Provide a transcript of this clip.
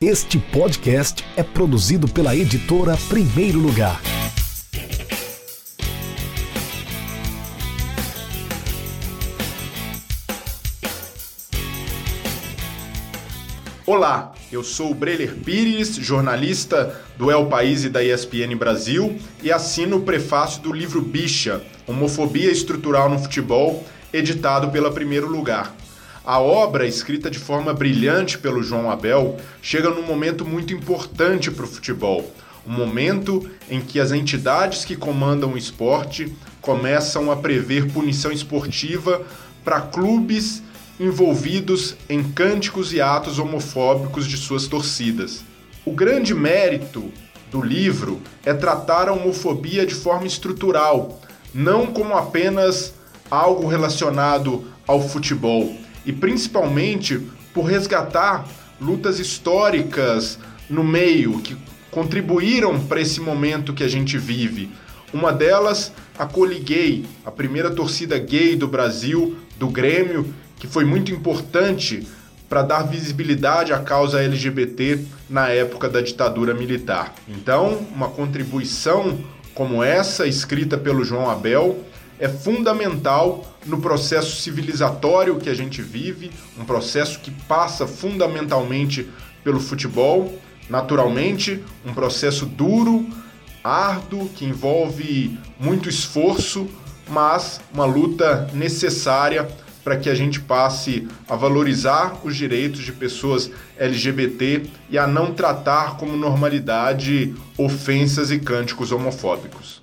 Este podcast é produzido pela editora Primeiro Lugar. Olá, eu sou o Breler Pires, jornalista do El País e da ESPN Brasil e assino o prefácio do livro Bicha, Homofobia Estrutural no Futebol, editado pela Primeiro Lugar. A obra, escrita de forma brilhante pelo João Abel, chega num momento muito importante para o futebol. Um momento em que as entidades que comandam o esporte começam a prever punição esportiva para clubes envolvidos em cânticos e atos homofóbicos de suas torcidas. O grande mérito do livro é tratar a homofobia de forma estrutural, não como apenas algo relacionado ao futebol e principalmente por resgatar lutas históricas no meio que contribuíram para esse momento que a gente vive. Uma delas, a Coliguei, a primeira torcida gay do Brasil, do Grêmio, que foi muito importante para dar visibilidade à causa LGBT na época da ditadura militar. Então, uma contribuição como essa, escrita pelo João Abel, é fundamental no processo civilizatório que a gente vive, um processo que passa fundamentalmente pelo futebol, naturalmente, um processo duro, árduo, que envolve muito esforço, mas uma luta necessária para que a gente passe a valorizar os direitos de pessoas LGBT e a não tratar como normalidade ofensas e cânticos homofóbicos.